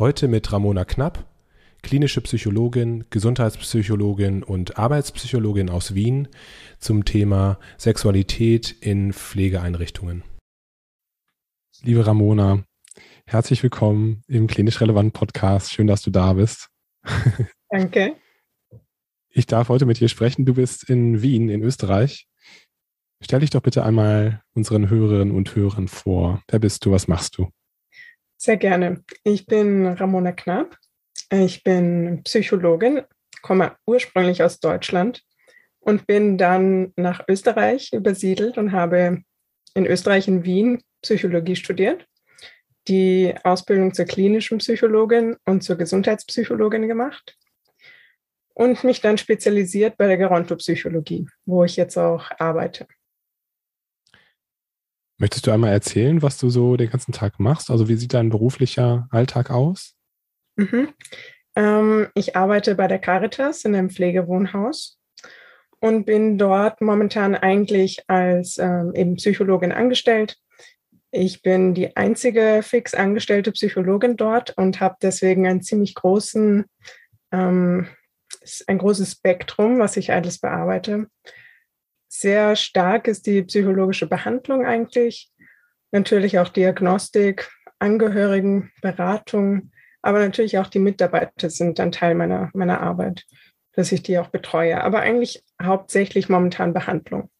Heute mit Ramona Knapp, klinische Psychologin, Gesundheitspsychologin und Arbeitspsychologin aus Wien zum Thema Sexualität in Pflegeeinrichtungen. Liebe Ramona, herzlich willkommen im Klinisch Relevant Podcast. Schön, dass du da bist. Danke. Ich darf heute mit dir sprechen. Du bist in Wien in Österreich. Stell dich doch bitte einmal unseren Hörerinnen und Hörern vor. Wer bist du? Was machst du? Sehr gerne. Ich bin Ramona Knapp. Ich bin Psychologin, komme ursprünglich aus Deutschland und bin dann nach Österreich übersiedelt und habe in Österreich in Wien Psychologie studiert, die Ausbildung zur klinischen Psychologin und zur Gesundheitspsychologin gemacht und mich dann spezialisiert bei der Gerontopsychologie, wo ich jetzt auch arbeite. Möchtest du einmal erzählen, was du so den ganzen Tag machst? Also wie sieht dein beruflicher Alltag aus? Mhm. Ähm, ich arbeite bei der Caritas in einem Pflegewohnhaus und bin dort momentan eigentlich als ähm, eben Psychologin angestellt. Ich bin die einzige fix angestellte Psychologin dort und habe deswegen einen ziemlich großen, ähm, ein großes Spektrum, was ich alles bearbeite. Sehr stark ist die psychologische Behandlung eigentlich, natürlich auch Diagnostik, Angehörigen, Beratung, aber natürlich auch die Mitarbeiter sind ein Teil meiner, meiner Arbeit, dass ich die auch betreue. Aber eigentlich hauptsächlich momentan Behandlung.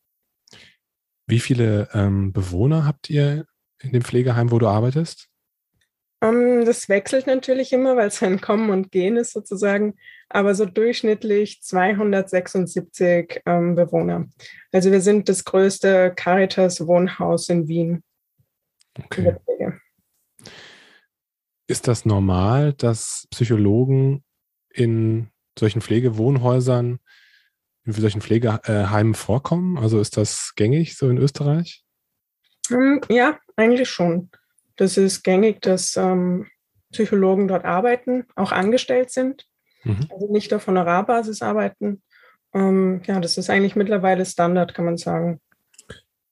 Wie viele ähm, Bewohner habt ihr in dem Pflegeheim, wo du arbeitest? Ähm, das wechselt natürlich immer, weil es ein Kommen und Gehen ist sozusagen, aber so durchschnittlich 276 ähm, Bewohner. Also wir sind das größte Caritas-Wohnhaus in Wien. Okay. Ist das normal, dass Psychologen in solchen Pflegewohnhäusern, in solchen Pflegeheimen vorkommen? Also ist das gängig so in Österreich? Ähm, ja, eigentlich schon. Das ist gängig, dass ähm, Psychologen dort arbeiten, auch angestellt sind, mhm. also nicht auf Honorarbasis arbeiten. Ähm, ja, das ist eigentlich mittlerweile Standard, kann man sagen.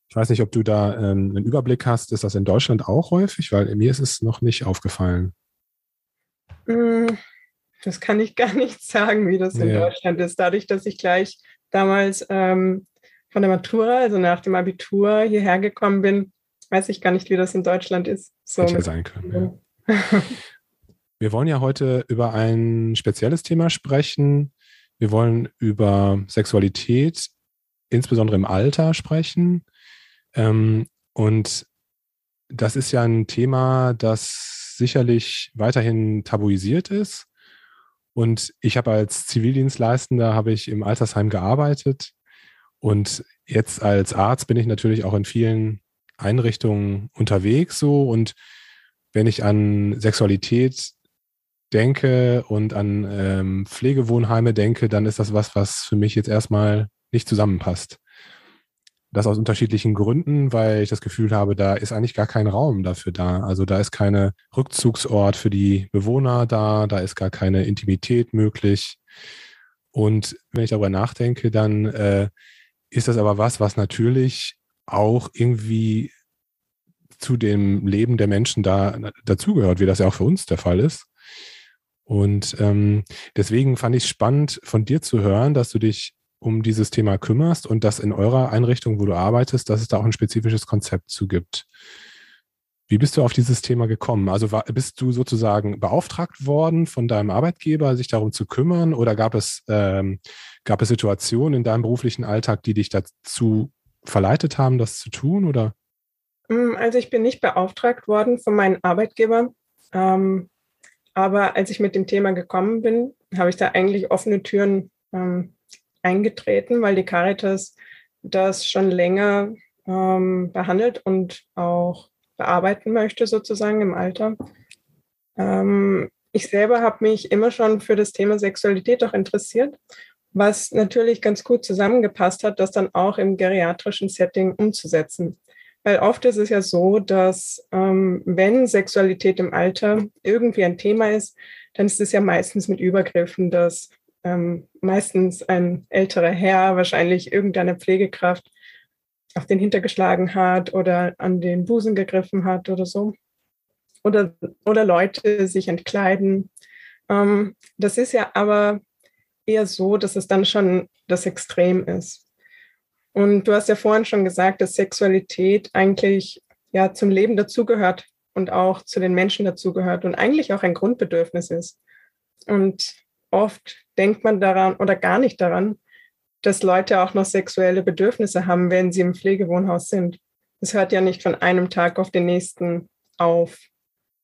Ich weiß nicht, ob du da ähm, einen Überblick hast. Ist das in Deutschland auch häufig? Weil mir ist es noch nicht aufgefallen. Hm, das kann ich gar nicht sagen, wie das in ja. Deutschland ist. Dadurch, dass ich gleich damals ähm, von der Matura, also nach dem Abitur, hierher gekommen bin, weiß ich gar nicht, wie das in Deutschland ist. So Hätte ja sein können. Ja. Wir wollen ja heute über ein spezielles Thema sprechen. Wir wollen über Sexualität, insbesondere im Alter, sprechen. Ähm, und das ist ja ein Thema, das sicherlich weiterhin tabuisiert ist. Und ich habe als Zivildienstleistender habe ich im Altersheim gearbeitet und jetzt als Arzt bin ich natürlich auch in vielen Einrichtungen unterwegs so und wenn ich an Sexualität denke und an ähm, Pflegewohnheime denke, dann ist das was, was für mich jetzt erstmal nicht zusammenpasst. Das aus unterschiedlichen Gründen, weil ich das Gefühl habe, da ist eigentlich gar kein Raum dafür da. Also da ist keine Rückzugsort für die Bewohner da, da ist gar keine Intimität möglich. Und wenn ich darüber nachdenke, dann äh, ist das aber was, was natürlich auch irgendwie zu dem Leben der Menschen da dazugehört, wie das ja auch für uns der Fall ist. Und ähm, deswegen fand ich es spannend, von dir zu hören, dass du dich um dieses Thema kümmerst und dass in eurer Einrichtung, wo du arbeitest, dass es da auch ein spezifisches Konzept zu gibt. Wie bist du auf dieses Thema gekommen? Also war, bist du sozusagen beauftragt worden von deinem Arbeitgeber, sich darum zu kümmern, oder gab es, ähm, gab es Situationen in deinem beruflichen Alltag, die dich dazu verleitet haben, das zu tun? Oder? Mm, also ich bin nicht beauftragt worden von meinem Arbeitgeber. Ähm, aber als ich mit dem Thema gekommen bin, habe ich da eigentlich offene Türen ähm, eingetreten, weil die Caritas das schon länger ähm, behandelt und auch bearbeiten möchte, sozusagen im Alter. Ähm, ich selber habe mich immer schon für das Thema Sexualität auch interessiert, was natürlich ganz gut zusammengepasst hat, das dann auch im geriatrischen Setting umzusetzen. Weil oft ist es ja so, dass ähm, wenn Sexualität im Alter irgendwie ein Thema ist, dann ist es ja meistens mit Übergriffen, dass ähm, meistens ein älterer Herr, wahrscheinlich irgendeine Pflegekraft, auf den hintergeschlagen hat oder an den Busen gegriffen hat oder so. Oder, oder Leute sich entkleiden. Ähm, das ist ja aber eher so, dass es dann schon das Extrem ist. Und du hast ja vorhin schon gesagt, dass Sexualität eigentlich ja zum Leben dazugehört und auch zu den Menschen dazugehört und eigentlich auch ein Grundbedürfnis ist. Und oft denkt man daran oder gar nicht daran, dass Leute auch noch sexuelle Bedürfnisse haben, wenn sie im Pflegewohnhaus sind. Es hört ja nicht von einem Tag auf den nächsten auf.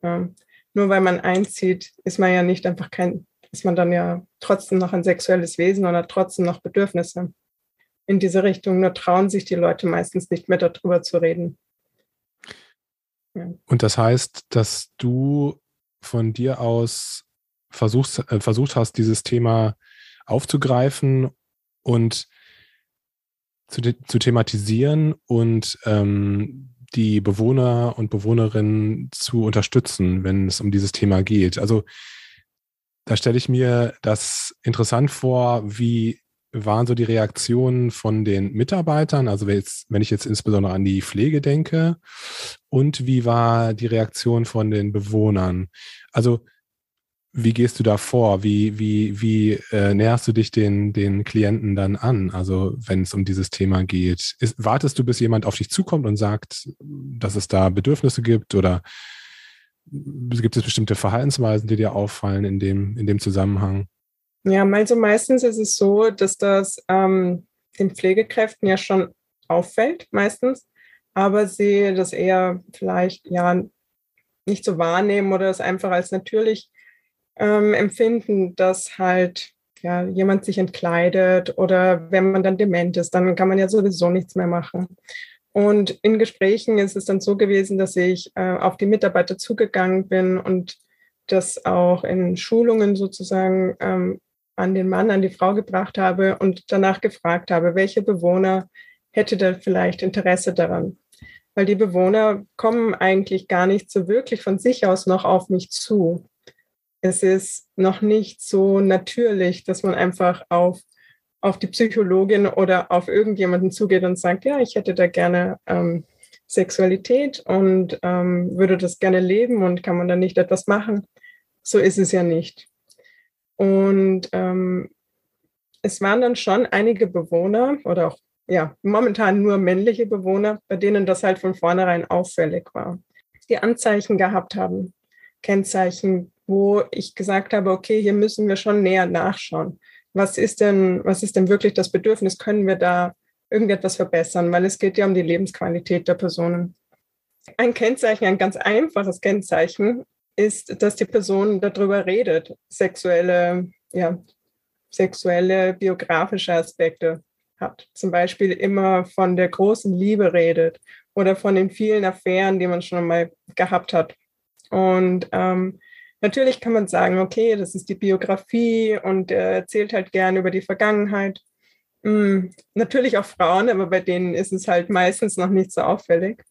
Ja. Nur weil man einzieht, ist man ja nicht einfach kein, ist man dann ja trotzdem noch ein sexuelles Wesen oder trotzdem noch Bedürfnisse in diese Richtung. Nur trauen sich die Leute meistens nicht mehr darüber zu reden. Ja. Und das heißt, dass du von dir aus versuchst, äh, versucht hast, dieses Thema aufzugreifen und zu, zu thematisieren und ähm, die Bewohner und Bewohnerinnen zu unterstützen, wenn es um dieses Thema geht. Also da stelle ich mir das interessant vor, wie waren so die Reaktionen von den Mitarbeitern, also wenn ich jetzt insbesondere an die Pflege denke, und wie war die Reaktion von den Bewohnern? Also wie gehst du da vor? Wie, wie, wie äh, näherst du dich den, den Klienten dann an? Also wenn es um dieses Thema geht. Ist, wartest du, bis jemand auf dich zukommt und sagt, dass es da Bedürfnisse gibt oder gibt es bestimmte Verhaltensweisen, die dir auffallen in dem, in dem Zusammenhang? Ja, also meistens ist es so, dass das ähm, den Pflegekräften ja schon auffällt, meistens, aber sie das eher vielleicht ja nicht so wahrnehmen oder es einfach als natürlich ähm, empfinden, dass halt ja, jemand sich entkleidet oder wenn man dann dement ist, dann kann man ja sowieso nichts mehr machen. Und in Gesprächen ist es dann so gewesen, dass ich äh, auf die Mitarbeiter zugegangen bin und das auch in Schulungen sozusagen ähm, an den Mann, an die Frau gebracht habe und danach gefragt habe, welche Bewohner hätte da vielleicht Interesse daran. Weil die Bewohner kommen eigentlich gar nicht so wirklich von sich aus noch auf mich zu es ist noch nicht so natürlich, dass man einfach auf, auf die Psychologin oder auf irgendjemanden zugeht und sagt, ja, ich hätte da gerne ähm, Sexualität und ähm, würde das gerne leben und kann man da nicht etwas machen. So ist es ja nicht. Und ähm, es waren dann schon einige Bewohner oder auch ja, momentan nur männliche Bewohner, bei denen das halt von vornherein auffällig war. Die Anzeichen gehabt haben, Kennzeichen wo ich gesagt habe, okay, hier müssen wir schon näher nachschauen. Was ist denn, was ist denn wirklich das Bedürfnis? Können wir da irgendetwas verbessern? Weil es geht ja um die Lebensqualität der Personen. Ein Kennzeichen, ein ganz einfaches Kennzeichen ist, dass die Person darüber redet, sexuelle, ja, sexuelle, biografische Aspekte hat. Zum Beispiel immer von der großen Liebe redet oder von den vielen Affären, die man schon einmal gehabt hat. Und ähm, Natürlich kann man sagen, okay, das ist die Biografie und er erzählt halt gerne über die Vergangenheit. Hm, natürlich auch Frauen, aber bei denen ist es halt meistens noch nicht so auffällig.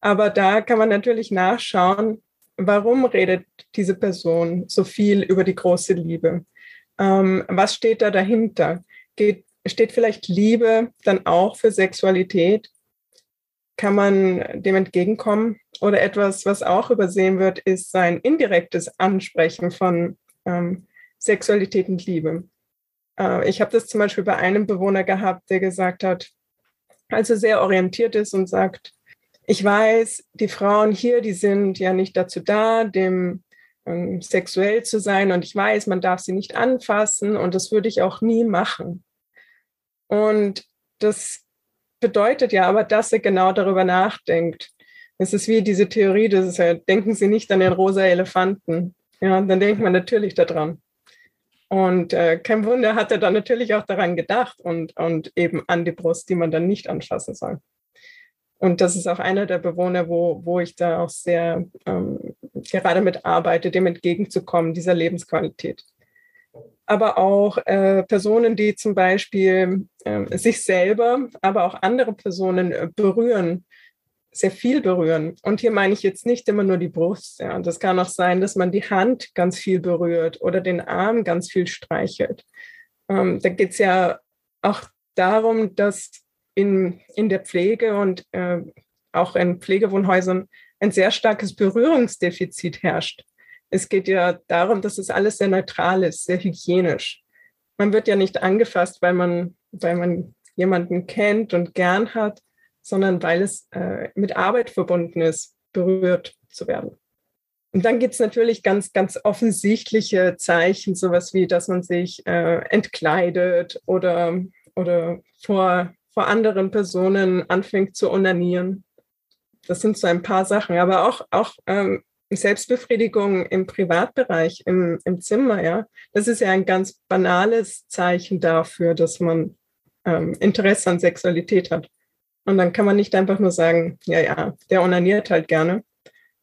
Aber da kann man natürlich nachschauen, warum redet diese Person so viel über die große Liebe? Ähm, was steht da dahinter? Geht, steht vielleicht Liebe dann auch für Sexualität? Kann man dem entgegenkommen? Oder etwas, was auch übersehen wird, ist sein indirektes Ansprechen von ähm, Sexualität und Liebe. Äh, ich habe das zum Beispiel bei einem Bewohner gehabt, der gesagt hat, also sehr orientiert ist und sagt, ich weiß, die Frauen hier, die sind ja nicht dazu da, dem ähm, sexuell zu sein und ich weiß, man darf sie nicht anfassen und das würde ich auch nie machen. Und das bedeutet ja aber, dass er genau darüber nachdenkt. Es ist wie diese Theorie, das ist ja, denken Sie nicht an den rosa Elefanten. Ja, dann denkt man natürlich daran. Und äh, kein Wunder hat er dann natürlich auch daran gedacht und, und eben an die Brust, die man dann nicht anfassen soll. Und das ist auch einer der Bewohner, wo, wo ich da auch sehr ähm, gerade mit arbeite, dem entgegenzukommen, dieser Lebensqualität. Aber auch äh, Personen, die zum Beispiel äh, sich selber, aber auch andere Personen äh, berühren, sehr viel berühren. Und hier meine ich jetzt nicht immer nur die Brust. Ja. Das kann auch sein, dass man die Hand ganz viel berührt oder den Arm ganz viel streichelt. Ähm, da geht es ja auch darum, dass in, in der Pflege und äh, auch in Pflegewohnhäusern ein sehr starkes Berührungsdefizit herrscht. Es geht ja darum, dass es alles sehr neutral ist, sehr hygienisch. Man wird ja nicht angefasst, weil man, weil man jemanden kennt und gern hat, sondern weil es äh, mit Arbeit verbunden ist, berührt zu werden. Und dann gibt es natürlich ganz, ganz offensichtliche Zeichen, sowas wie, dass man sich äh, entkleidet oder, oder vor, vor anderen Personen anfängt zu onanieren. Das sind so ein paar Sachen, aber auch, auch ähm, Selbstbefriedigung im Privatbereich, im, im Zimmer, ja. Das ist ja ein ganz banales Zeichen dafür, dass man ähm, Interesse an Sexualität hat. Und dann kann man nicht einfach nur sagen, ja, ja, der onaniert halt gerne.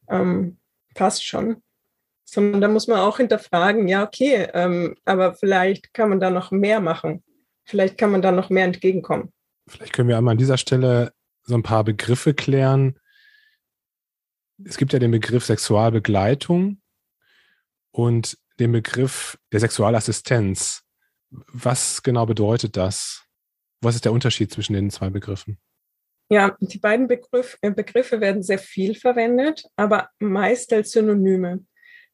Ähm, passt schon. Sondern da muss man auch hinterfragen, ja, okay, ähm, aber vielleicht kann man da noch mehr machen. Vielleicht kann man da noch mehr entgegenkommen. Vielleicht können wir einmal an dieser Stelle so ein paar Begriffe klären. Es gibt ja den Begriff Sexualbegleitung und den Begriff der Sexualassistenz. Was genau bedeutet das? Was ist der Unterschied zwischen den zwei Begriffen? Ja, die beiden Begriff, äh, Begriffe werden sehr viel verwendet, aber meist als Synonyme.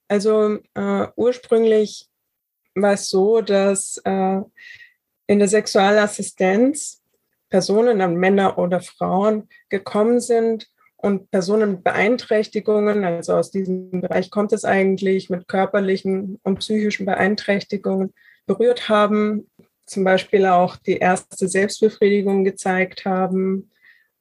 Also äh, ursprünglich war es so, dass äh, in der Sexualassistenz Personen, dann Männer oder Frauen, gekommen sind und Personen mit Beeinträchtigungen, also aus diesem Bereich kommt es eigentlich, mit körperlichen und psychischen Beeinträchtigungen berührt haben, zum Beispiel auch die erste Selbstbefriedigung gezeigt haben,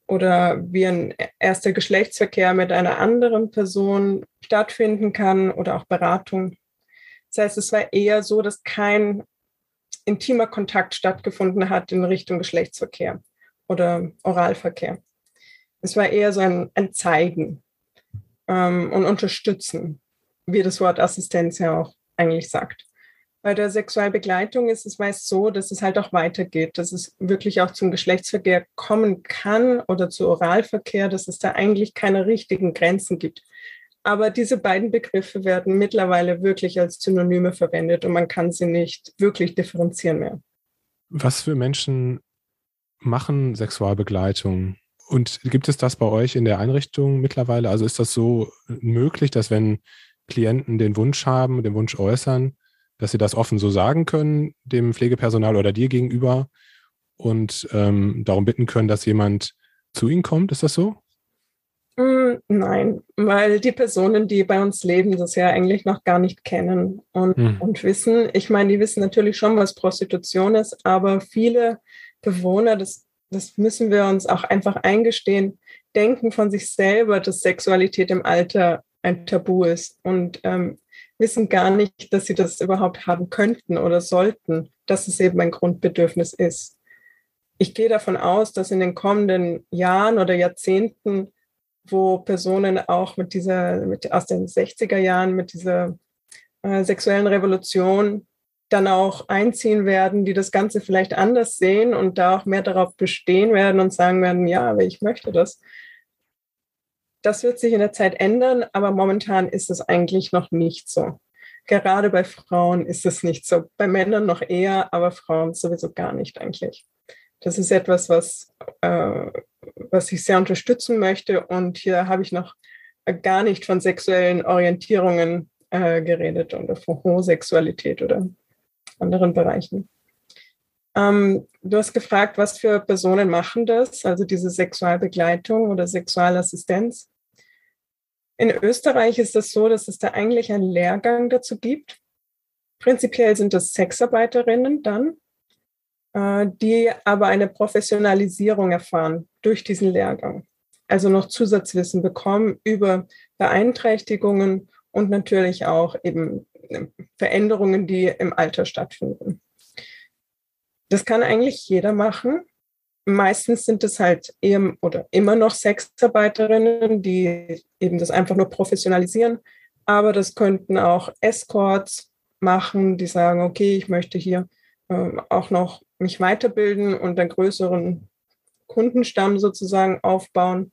oder wie ein erster Geschlechtsverkehr mit einer anderen Person stattfinden kann oder auch Beratung. Das heißt, es war eher so, dass kein intimer Kontakt stattgefunden hat in Richtung Geschlechtsverkehr oder Oralverkehr. Es war eher so ein, ein Zeigen ähm, und Unterstützen, wie das Wort Assistenz ja auch eigentlich sagt. Bei der Sexualbegleitung ist es meist so, dass es halt auch weitergeht, dass es wirklich auch zum Geschlechtsverkehr kommen kann oder zu Oralverkehr, dass es da eigentlich keine richtigen Grenzen gibt. Aber diese beiden Begriffe werden mittlerweile wirklich als Synonyme verwendet und man kann sie nicht wirklich differenzieren mehr. Was für Menschen machen Sexualbegleitung? Und gibt es das bei euch in der Einrichtung mittlerweile? Also ist das so möglich, dass wenn Klienten den Wunsch haben, den Wunsch äußern, dass sie das offen so sagen können, dem Pflegepersonal oder dir gegenüber und ähm, darum bitten können, dass jemand zu ihnen kommt. Ist das so? Mm, nein, weil die Personen, die bei uns leben, das ja eigentlich noch gar nicht kennen und, hm. und wissen. Ich meine, die wissen natürlich schon, was Prostitution ist, aber viele Bewohner, das, das müssen wir uns auch einfach eingestehen, denken von sich selber, dass Sexualität im Alter ein Tabu ist. Und ähm, wissen gar nicht, dass sie das überhaupt haben könnten oder sollten, dass es eben ein Grundbedürfnis ist. Ich gehe davon aus, dass in den kommenden Jahren oder Jahrzehnten, wo Personen auch mit dieser, mit, aus den 60er Jahren, mit dieser äh, sexuellen Revolution dann auch einziehen werden, die das Ganze vielleicht anders sehen und da auch mehr darauf bestehen werden und sagen werden, ja, aber ich möchte das. Das wird sich in der Zeit ändern, aber momentan ist es eigentlich noch nicht so. gerade bei Frauen ist es nicht so. Bei Männern noch eher, aber Frauen sowieso gar nicht eigentlich. Das ist etwas, was, äh, was ich sehr unterstützen möchte. Und hier habe ich noch gar nicht von sexuellen Orientierungen äh, geredet oder von Homosexualität oder anderen Bereichen. Ähm, du hast gefragt, was für Personen machen das, also diese Sexualbegleitung oder Sexualassistenz. In Österreich ist es so, dass es da eigentlich einen Lehrgang dazu gibt. Prinzipiell sind das Sexarbeiterinnen dann, äh, die aber eine Professionalisierung erfahren durch diesen Lehrgang. Also noch Zusatzwissen bekommen über Beeinträchtigungen und natürlich auch eben äh, Veränderungen, die im Alter stattfinden. Das kann eigentlich jeder machen. Meistens sind es halt eher oder immer noch Sexarbeiterinnen, die eben das einfach nur professionalisieren. Aber das könnten auch Escorts machen, die sagen, okay, ich möchte hier äh, auch noch mich weiterbilden und einen größeren Kundenstamm sozusagen aufbauen.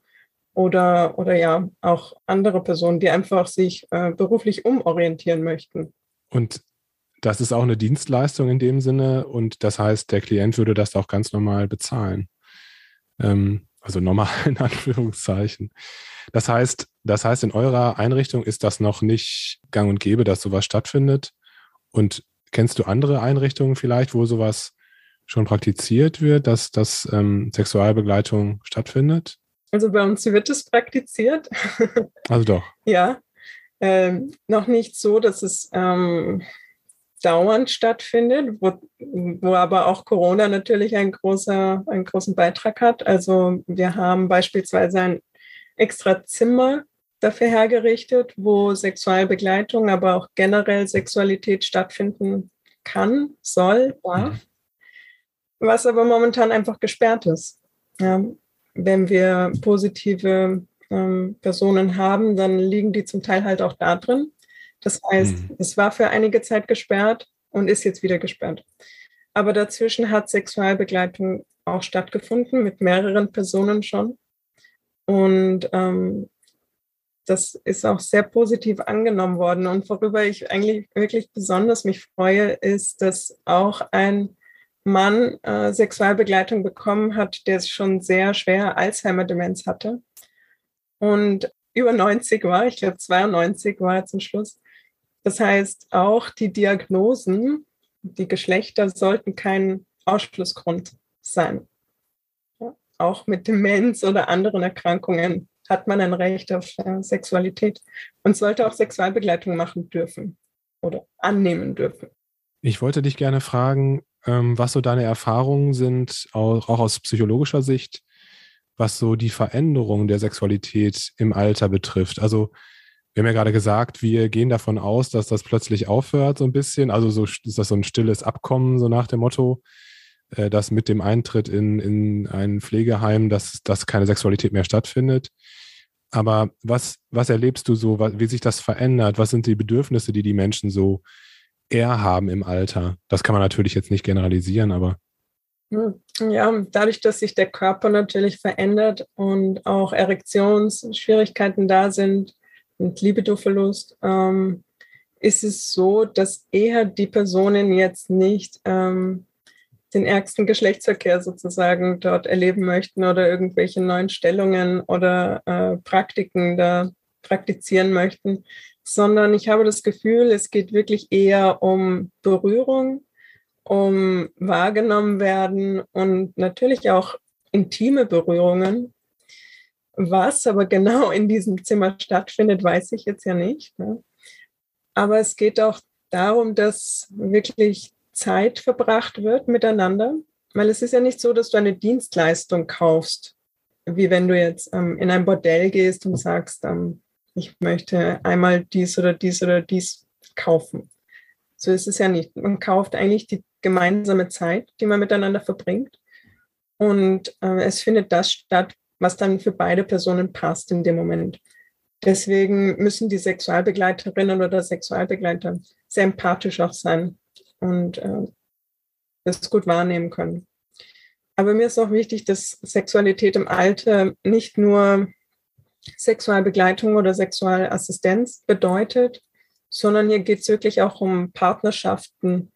Oder, oder ja, auch andere Personen, die einfach sich äh, beruflich umorientieren möchten. Und das ist auch eine Dienstleistung in dem Sinne und das heißt, der Klient würde das auch ganz normal bezahlen. Ähm, also normal in Anführungszeichen. Das heißt, das heißt, in eurer Einrichtung ist das noch nicht gang und gäbe, dass sowas stattfindet. Und kennst du andere Einrichtungen vielleicht, wo sowas schon praktiziert wird, dass, dass ähm, Sexualbegleitung stattfindet? Also bei uns wird es praktiziert. Also doch. ja. Ähm, noch nicht so, dass es ähm, dauernd stattfindet, wo, wo aber auch Corona natürlich ein großer, einen großen Beitrag hat. Also wir haben beispielsweise ein extra Zimmer dafür hergerichtet, wo Sexualbegleitung, aber auch generell Sexualität stattfinden kann, soll, darf, mhm. was aber momentan einfach gesperrt ist. Ja, wenn wir positive ähm, Personen haben, dann liegen die zum Teil halt auch da drin. Das heißt, mhm. es war für einige Zeit gesperrt und ist jetzt wieder gesperrt. Aber dazwischen hat Sexualbegleitung auch stattgefunden mit mehreren Personen schon. Und ähm, das ist auch sehr positiv angenommen worden. Und worüber ich eigentlich wirklich besonders mich freue, ist, dass auch ein Mann äh, Sexualbegleitung bekommen hat, der schon sehr schwer Alzheimer-Demenz hatte und über 90 war, ich glaube 92 war er zum Schluss. Das heißt, auch die Diagnosen, die Geschlechter sollten kein Ausschlussgrund sein. Ja, auch mit Demenz oder anderen Erkrankungen hat man ein Recht auf äh, Sexualität und sollte auch Sexualbegleitung machen dürfen oder annehmen dürfen. Ich wollte dich gerne fragen, ähm, was so deine Erfahrungen sind, auch aus psychologischer Sicht, was so die Veränderung der Sexualität im Alter betrifft. Also wir haben ja gerade gesagt, wir gehen davon aus, dass das plötzlich aufhört so ein bisschen. Also so ist das so ein stilles Abkommen, so nach dem Motto, äh, dass mit dem Eintritt in, in ein Pflegeheim, dass, dass keine Sexualität mehr stattfindet. Aber was, was erlebst du so, wie sich das verändert? Was sind die Bedürfnisse, die die Menschen so eher haben im Alter? Das kann man natürlich jetzt nicht generalisieren, aber. Hm, ja, dadurch, dass sich der Körper natürlich verändert und auch Erektionsschwierigkeiten da sind, und Libidoverlust, ähm, ist es so, dass eher die Personen jetzt nicht ähm, den ärgsten Geschlechtsverkehr sozusagen dort erleben möchten oder irgendwelche neuen Stellungen oder äh, Praktiken da praktizieren möchten, sondern ich habe das Gefühl, es geht wirklich eher um Berührung, um wahrgenommen werden und natürlich auch intime Berührungen, was aber genau in diesem Zimmer stattfindet, weiß ich jetzt ja nicht. Ne? Aber es geht auch darum, dass wirklich Zeit verbracht wird miteinander, weil es ist ja nicht so, dass du eine Dienstleistung kaufst, wie wenn du jetzt ähm, in ein Bordell gehst und sagst, ähm, ich möchte einmal dies oder dies oder dies kaufen. So ist es ja nicht. Man kauft eigentlich die gemeinsame Zeit, die man miteinander verbringt. Und äh, es findet das statt, was dann für beide Personen passt in dem Moment. Deswegen müssen die Sexualbegleiterinnen oder Sexualbegleiter sehr empathisch auch sein und äh, das gut wahrnehmen können. Aber mir ist auch wichtig, dass Sexualität im Alter nicht nur Sexualbegleitung oder Sexualassistenz bedeutet, sondern hier geht es wirklich auch um Partnerschaften,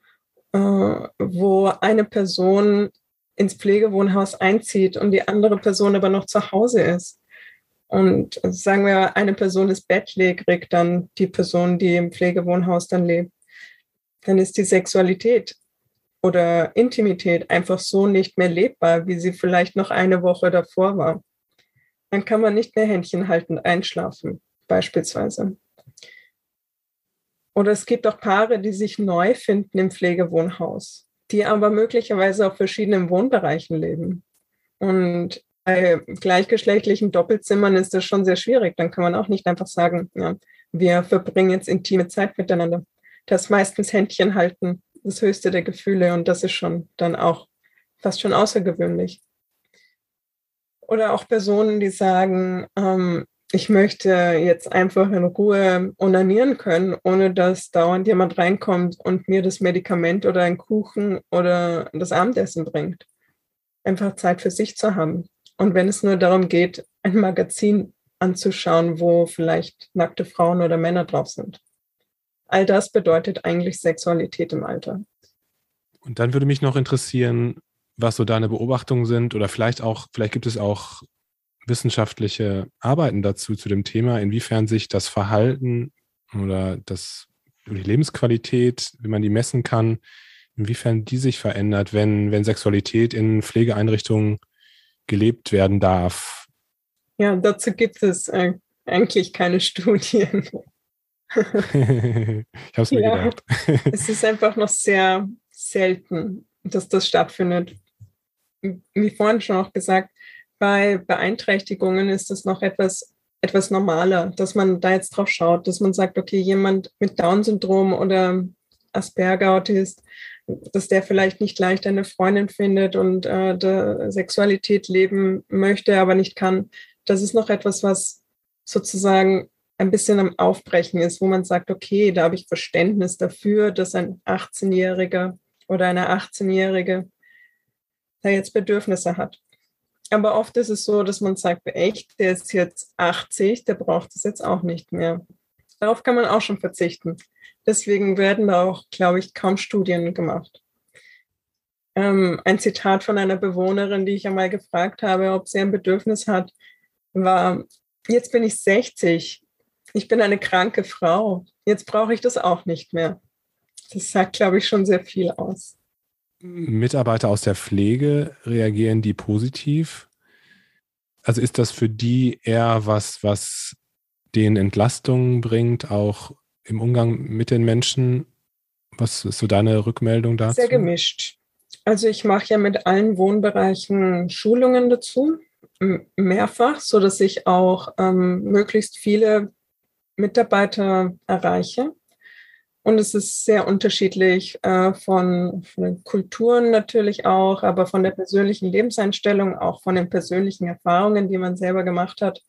äh, wo eine Person ins Pflegewohnhaus einzieht und die andere Person aber noch zu Hause ist. Und sagen wir, eine Person ist bettlägerig, dann die Person, die im Pflegewohnhaus dann lebt. Dann ist die Sexualität oder Intimität einfach so nicht mehr lebbar, wie sie vielleicht noch eine Woche davor war. Dann kann man nicht mehr Händchen haltend einschlafen, beispielsweise. Oder es gibt auch Paare, die sich neu finden im Pflegewohnhaus, die aber möglicherweise auf verschiedenen Wohnbereichen leben. Und bei gleichgeschlechtlichen Doppelzimmern ist das schon sehr schwierig. Dann kann man auch nicht einfach sagen, ja, wir verbringen jetzt intime Zeit miteinander. Das meistens Händchen halten, das höchste der Gefühle und das ist schon dann auch fast schon außergewöhnlich. Oder auch Personen, die sagen, ähm, ich möchte jetzt einfach in Ruhe onanieren können, ohne dass dauernd jemand reinkommt und mir das Medikament oder ein Kuchen oder das Abendessen bringt. Einfach Zeit für sich zu haben. Und wenn es nur darum geht, ein Magazin anzuschauen, wo vielleicht nackte Frauen oder Männer drauf sind. All das bedeutet eigentlich Sexualität im Alter. Und dann würde mich noch interessieren, was so deine Beobachtungen sind oder vielleicht auch, vielleicht gibt es auch wissenschaftliche Arbeiten dazu, zu dem Thema, inwiefern sich das Verhalten oder das, die Lebensqualität, wie man die messen kann, inwiefern die sich verändert, wenn, wenn Sexualität in Pflegeeinrichtungen gelebt werden darf? Ja, dazu gibt es äh, eigentlich keine Studien. ich habe es mir ja, gedacht. es ist einfach noch sehr selten, dass das stattfindet. Wie vorhin schon auch gesagt, bei Beeinträchtigungen ist das noch etwas, etwas normaler, dass man da jetzt drauf schaut, dass man sagt, okay, jemand mit Down-Syndrom oder Asperger-Autist dass der vielleicht nicht leicht eine Freundin findet und äh, Sexualität leben möchte, aber nicht kann. Das ist noch etwas, was sozusagen ein bisschen am Aufbrechen ist, wo man sagt, okay, da habe ich Verständnis dafür, dass ein 18-Jähriger oder eine 18-Jährige da jetzt Bedürfnisse hat. Aber oft ist es so, dass man sagt, echt, der ist jetzt 80, der braucht es jetzt auch nicht mehr. Darauf kann man auch schon verzichten. Deswegen werden da auch, glaube ich, kaum Studien gemacht. Ähm, ein Zitat von einer Bewohnerin, die ich einmal gefragt habe, ob sie ein Bedürfnis hat, war, jetzt bin ich 60, ich bin eine kranke Frau, jetzt brauche ich das auch nicht mehr. Das sagt, glaube ich, schon sehr viel aus. Mitarbeiter aus der Pflege, reagieren die positiv? Also ist das für die eher was, was denen Entlastung bringt, auch im Umgang mit den Menschen? Was ist so deine Rückmeldung dazu? Sehr gemischt. Also ich mache ja mit allen Wohnbereichen Schulungen dazu, mehrfach, so dass ich auch ähm, möglichst viele Mitarbeiter erreiche. Und es ist sehr unterschiedlich äh, von, von, den Kulturen natürlich auch, aber von der persönlichen Lebenseinstellung, auch von den persönlichen Erfahrungen, die man selber gemacht hat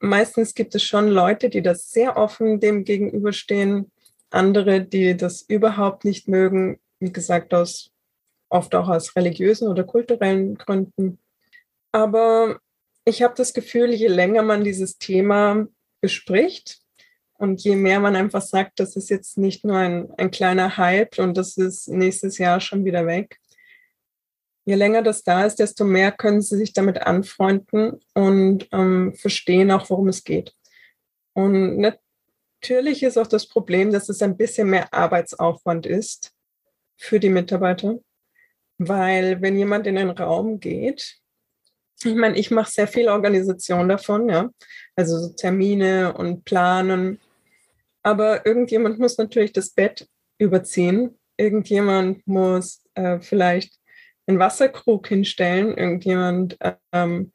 meistens gibt es schon Leute, die das sehr offen dem gegenüberstehen, andere, die das überhaupt nicht mögen, wie gesagt, aus oft auch aus religiösen oder kulturellen Gründen. Aber ich habe das Gefühl, je länger man dieses Thema bespricht und je mehr man einfach sagt, das ist jetzt nicht nur ein, ein kleiner Hype und das ist nächstes Jahr schon wieder weg, je länger das da ist, desto mehr können sie sich damit anfreunden und ähm, verstehen auch, worum es geht. Und natürlich ist auch das Problem, dass es ein bisschen mehr Arbeitsaufwand ist für die Mitarbeiter, weil wenn jemand in den Raum geht, ich meine, ich mache sehr viel Organisation davon, ja, also so Termine und Planen, aber irgendjemand muss natürlich das Bett überziehen, irgendjemand muss äh, vielleicht einen Wasserkrug hinstellen. Irgendjemand ähm,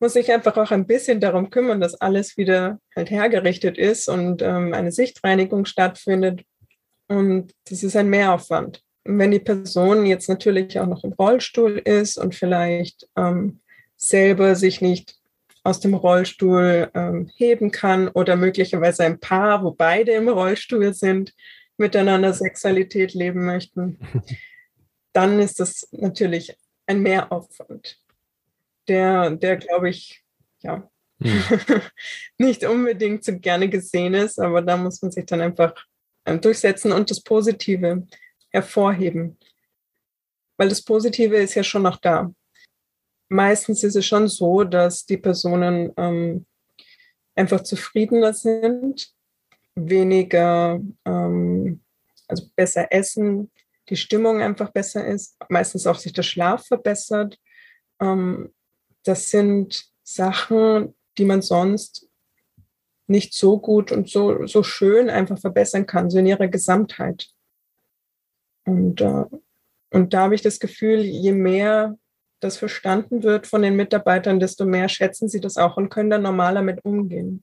muss sich einfach auch ein bisschen darum kümmern, dass alles wieder halt hergerichtet ist und ähm, eine Sichtreinigung stattfindet. Und das ist ein Mehraufwand. Und wenn die Person jetzt natürlich auch noch im Rollstuhl ist und vielleicht ähm, selber sich nicht aus dem Rollstuhl ähm, heben kann oder möglicherweise ein Paar, wo beide im Rollstuhl sind, miteinander Sexualität leben möchten, dann ist das natürlich ein Mehraufwand, der, der glaube ich, ja, hm. nicht unbedingt so gerne gesehen ist, aber da muss man sich dann einfach ähm, durchsetzen und das Positive hervorheben. Weil das Positive ist ja schon noch da. Meistens ist es schon so, dass die Personen ähm, einfach zufriedener sind, weniger, ähm, also besser essen, die Stimmung einfach besser ist, meistens auch sich der Schlaf verbessert. Ähm, das sind Sachen, die man sonst nicht so gut und so, so schön einfach verbessern kann, so in ihrer Gesamtheit. Und, äh, und da habe ich das Gefühl, je mehr das verstanden wird von den Mitarbeitern, desto mehr schätzen sie das auch und können dann normaler mit umgehen.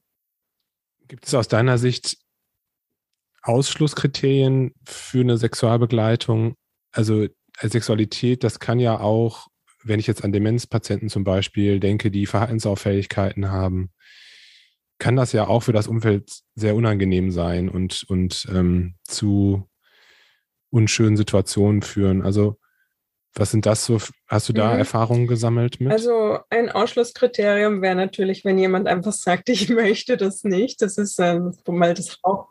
Gibt es aus deiner Sicht Ausschlusskriterien für eine Sexualbegleitung? Also Sexualität, das kann ja auch, wenn ich jetzt an Demenzpatienten zum Beispiel denke, die Verhaltensauffälligkeiten haben, kann das ja auch für das Umfeld sehr unangenehm sein und, und ähm, zu unschönen Situationen führen. Also was sind das so? Hast du da mhm. Erfahrungen gesammelt mit? Also ein Ausschlusskriterium wäre natürlich, wenn jemand einfach sagt, ich möchte das nicht. Das ist ähm, mal das Haupt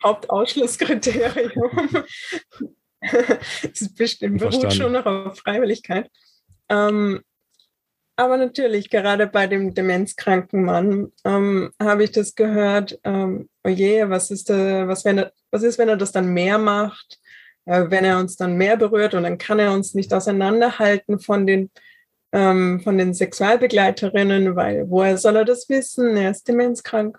Hauptausschlusskriterium. das bestimmt beruht schon noch auf Freiwilligkeit. Ähm, aber natürlich, gerade bei dem demenzkranken Mann ähm, habe ich das gehört, ähm, oh je, was ist, äh, was, wenn er, was ist, wenn er das dann mehr macht, äh, wenn er uns dann mehr berührt und dann kann er uns nicht auseinanderhalten von den, ähm, von den Sexualbegleiterinnen, weil woher soll er das wissen? Er ist demenzkrank.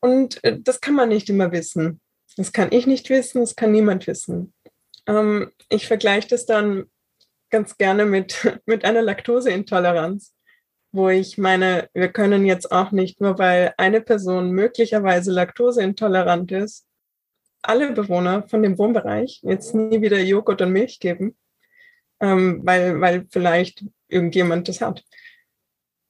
Und äh, das kann man nicht immer wissen. Das kann ich nicht wissen, das kann niemand wissen. Ähm, ich vergleiche das dann ganz gerne mit, mit einer Laktoseintoleranz, wo ich meine, wir können jetzt auch nicht, nur weil eine Person möglicherweise laktoseintolerant ist, alle Bewohner von dem Wohnbereich jetzt nie wieder Joghurt und Milch geben, ähm, weil, weil vielleicht irgendjemand das hat.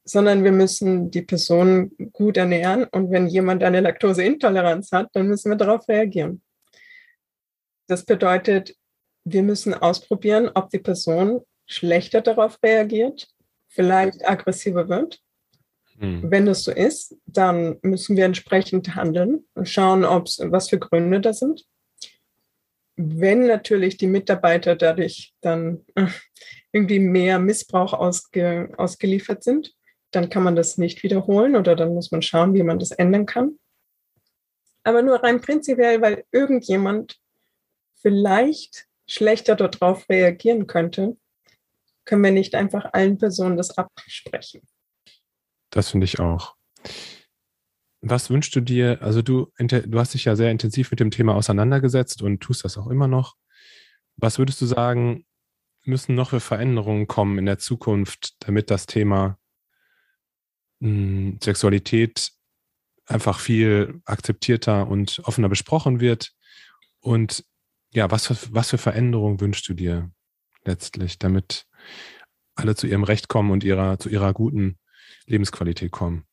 Sondern wir müssen die Person gut ernähren und wenn jemand eine Laktoseintoleranz hat, dann müssen wir darauf reagieren. Das bedeutet, wir müssen ausprobieren, ob die Person schlechter darauf reagiert, vielleicht aggressiver wird. Hm. Wenn das so ist, dann müssen wir entsprechend handeln und schauen, ob's, was für Gründe da sind. Wenn natürlich die Mitarbeiter dadurch dann äh, irgendwie mehr Missbrauch ausge, ausgeliefert sind, dann kann man das nicht wiederholen oder dann muss man schauen, wie man das ändern kann. Aber nur rein prinzipiell, weil irgendjemand vielleicht schlechter darauf reagieren könnte, können wir nicht einfach allen Personen das absprechen. Das finde ich auch. Was wünschst du dir? Also du, du hast dich ja sehr intensiv mit dem Thema auseinandergesetzt und tust das auch immer noch. Was würdest du sagen, müssen noch für Veränderungen kommen in der Zukunft, damit das Thema mh, hm, Sexualität einfach viel akzeptierter und offener besprochen wird? Und ja, was für, was für Veränderungen wünschst du dir letztlich, damit alle zu ihrem Recht kommen und ihrer, zu ihrer guten Lebensqualität kommen?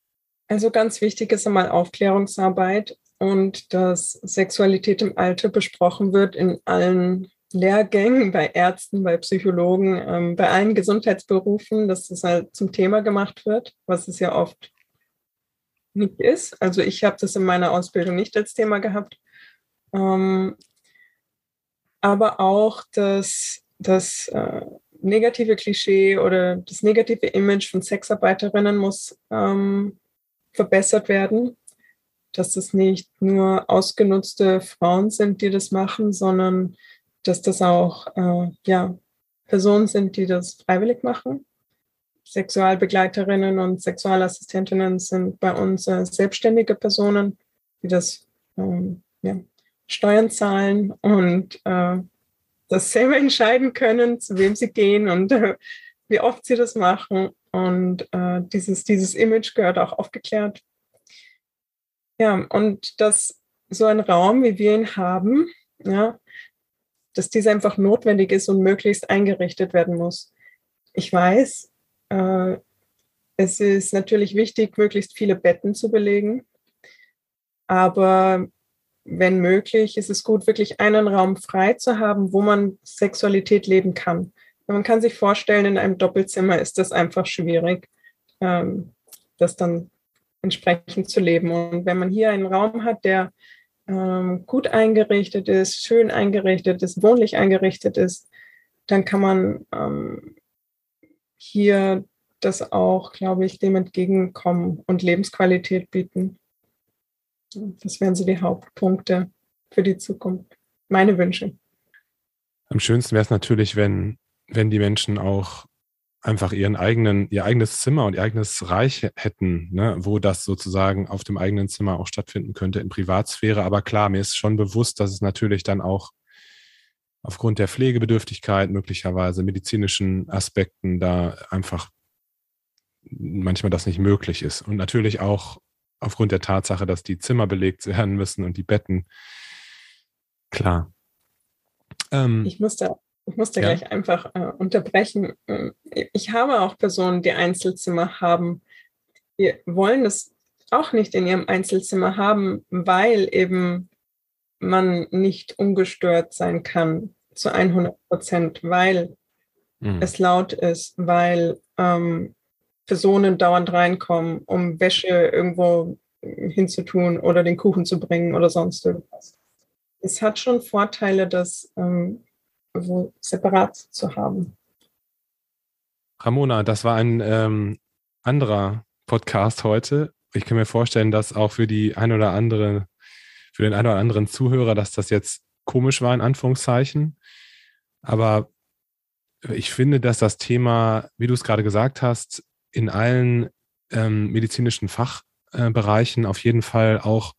Also ganz wichtig ist einmal Aufklärungsarbeit und dass Sexualität im Alter besprochen wird in allen Lehrgängen, bei Ärzten, bei Psychologen, ähm, bei allen Gesundheitsberufen, dass das halt zum Thema gemacht wird, was es ja oft nicht ist. Also ich habe das in meiner Ausbildung nicht als Thema gehabt. Ähm, aber auch, dass, dass äh, negative Klischee oder das negative Image von Sexarbeiterinnen muss ähm, verbessert werden, dass das nicht nur ausgenutzte Frauen sind, die das machen, sondern dass das auch äh, ja, Personen sind, die das freiwillig machen. Sexualbegleiterinnen und Sexualassistentinnen sind bei uns äh, selbstständige Personen, die das ähm, ja, Steuern zahlen und äh, das selber entscheiden können, zu wem sie gehen und äh, wie oft sie das machen. Und äh, dieses, dieses Image gehört auch aufgeklärt. Ja, und dass so ein Raum, wie wir ihn haben, ja, dass dieser einfach notwendig ist und möglichst eingerichtet werden muss. Ich weiß, äh, es ist natürlich wichtig, möglichst viele Betten zu belegen, aber wenn möglich, ist es gut, wirklich einen Raum frei zu haben, wo man Sexualität leben kann. Man kann sich vorstellen, in einem Doppelzimmer ist das einfach schwierig. Ähm, das dann entsprechend zu leben. Und wenn man hier einen Raum hat, der ähm, gut eingerichtet ist, schön eingerichtet ist, wohnlich eingerichtet ist, dann kann man ähm, hier das auch, glaube ich, dem entgegenkommen und Lebensqualität bieten. Das wären so die Hauptpunkte für die Zukunft. Meine Wünsche. Am schönsten wäre es natürlich, wenn, wenn die Menschen auch einfach ihren eigenen, ihr eigenes Zimmer und ihr eigenes Reich hätten, ne, wo das sozusagen auf dem eigenen Zimmer auch stattfinden könnte in Privatsphäre. Aber klar, mir ist schon bewusst, dass es natürlich dann auch aufgrund der Pflegebedürftigkeit, möglicherweise medizinischen Aspekten da einfach manchmal das nicht möglich ist. Und natürlich auch aufgrund der Tatsache, dass die Zimmer belegt werden müssen und die Betten. Klar. Ähm, ich musste, ich musste ja. gleich einfach äh, unterbrechen. Ähm, ich habe auch Personen, die Einzelzimmer haben. Die wollen es auch nicht in ihrem Einzelzimmer haben, weil eben man nicht ungestört sein kann zu 100 Prozent, weil mhm. es laut ist, weil ähm, Personen dauernd reinkommen, um Wäsche irgendwo hinzutun oder den Kuchen zu bringen oder sonst irgendwas. Es hat schon Vorteile, das ähm, so separat zu haben. Ramona, das war ein ähm, anderer Podcast heute. Ich kann mir vorstellen, dass auch für die ein oder andere, für den einen oder anderen Zuhörer, dass das jetzt komisch war, in Anführungszeichen. Aber ich finde, dass das Thema, wie du es gerade gesagt hast, in allen ähm, medizinischen Fachbereichen äh, auf jeden Fall auch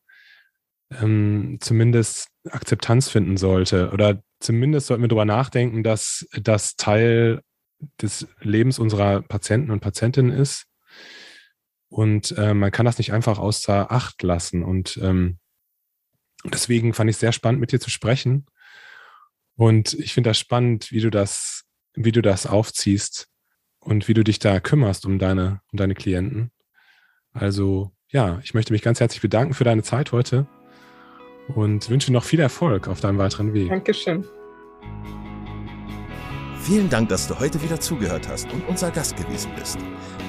ähm, zumindest Akzeptanz finden sollte. Oder zumindest sollten wir darüber nachdenken, dass das Teil des Lebens unserer Patienten und Patientinnen ist. Und äh, man kann das nicht einfach außer Acht lassen. Und ähm, deswegen fand ich es sehr spannend, mit dir zu sprechen. Und ich finde das spannend, wie du das, wie du das aufziehst und wie du dich da kümmerst um deine, um deine Klienten. Also ja, ich möchte mich ganz herzlich bedanken für deine Zeit heute und wünsche noch viel Erfolg auf deinem weiteren Weg. Dankeschön. Vielen Dank, dass du heute wieder zugehört hast und unser Gast gewesen bist.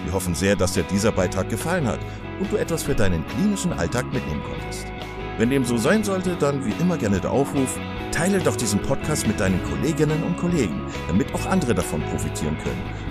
Wir hoffen sehr, dass dir dieser Beitrag gefallen hat und du etwas für deinen klinischen Alltag mitnehmen konntest. Wenn dem so sein sollte, dann wie immer gerne der Aufruf, teile doch diesen Podcast mit deinen Kolleginnen und Kollegen, damit auch andere davon profitieren können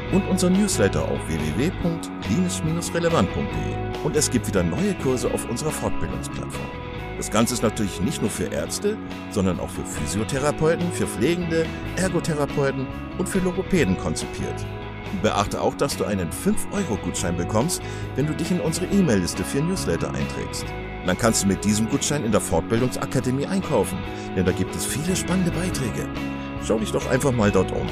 und unser Newsletter auf www.klinisch-relevant.de. Und es gibt wieder neue Kurse auf unserer Fortbildungsplattform. Das Ganze ist natürlich nicht nur für Ärzte, sondern auch für Physiotherapeuten, für Pflegende, Ergotherapeuten und für Logopäden konzipiert. Beachte auch, dass du einen 5-Euro-Gutschein bekommst, wenn du dich in unsere E-Mail-Liste für Newsletter einträgst. Dann kannst du mit diesem Gutschein in der Fortbildungsakademie einkaufen, denn da gibt es viele spannende Beiträge. Schau dich doch einfach mal dort um.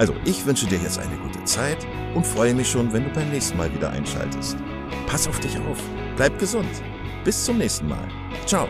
Also, ich wünsche dir jetzt eine gute Zeit und freue mich schon, wenn du beim nächsten Mal wieder einschaltest. Pass auf dich auf, bleib gesund. Bis zum nächsten Mal. Ciao.